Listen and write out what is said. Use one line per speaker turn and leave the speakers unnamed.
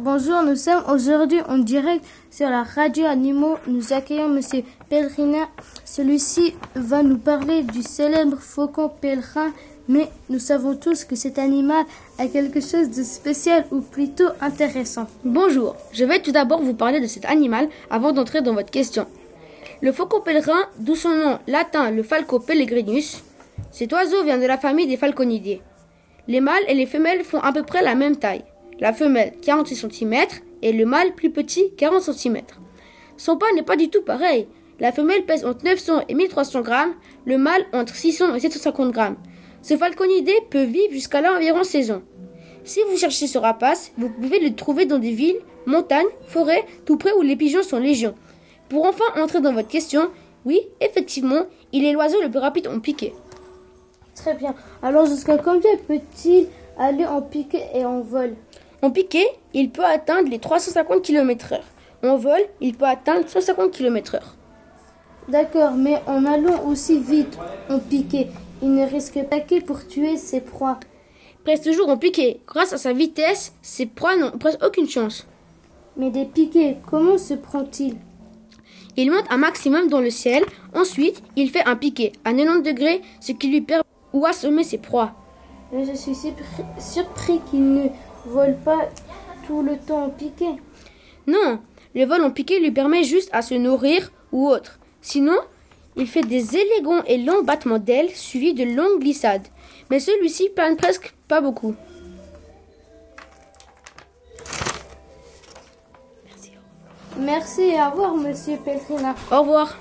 Bonjour, nous sommes aujourd'hui en direct sur la radio Animaux. Nous accueillons Monsieur Pèlerina. Celui-ci va nous parler du célèbre faucon pèlerin, mais nous savons tous que cet animal a quelque chose de spécial ou plutôt intéressant.
Bonjour, je vais tout d'abord vous parler de cet animal avant d'entrer dans votre question. Le faucon pèlerin, d'où son nom latin le Falco pellegrinus, cet oiseau vient de la famille des falconidae. Les mâles et les femelles font à peu près la même taille. La femelle 46 cm et le mâle plus petit 40 cm. Son poids n'est pas du tout pareil. La femelle pèse entre 900 et 1300 grammes, le mâle entre 600 et 750 grammes. Ce falconidé peut vivre jusqu'à là environ 16 ans. Si vous cherchez ce rapace, vous pouvez le trouver dans des villes, montagnes, forêts, tout près où les pigeons sont légion. Pour enfin entrer dans votre question, oui, effectivement, il est l'oiseau le plus rapide en piqué.
Très bien. Alors jusqu'à combien peut-il aller en piqué et en vol?
En piqué, il peut atteindre les 350 km/h. En vol, il peut atteindre 150 km/h.
D'accord, mais en allant aussi vite en piqué, il ne risque pas que pour tuer ses proies.
Presque toujours en piqué. Grâce à sa vitesse, ses proies n'ont presque aucune chance.
Mais des piquets, comment se prend-il?
Il monte un maximum dans le ciel. Ensuite, il fait un piqué à 90 degrés, ce qui lui permet ou assommer ses proies.
Mais je suis surpris qu'il ne vole pas tout le temps en piqué.
Non, le vol en piqué lui permet juste à se nourrir ou autre. Sinon, il fait des élégants et longs battements d'ailes suivis de longues glissades. Mais celui-ci plane presque pas beaucoup.
Merci et au revoir, monsieur Peltrina.
Au revoir.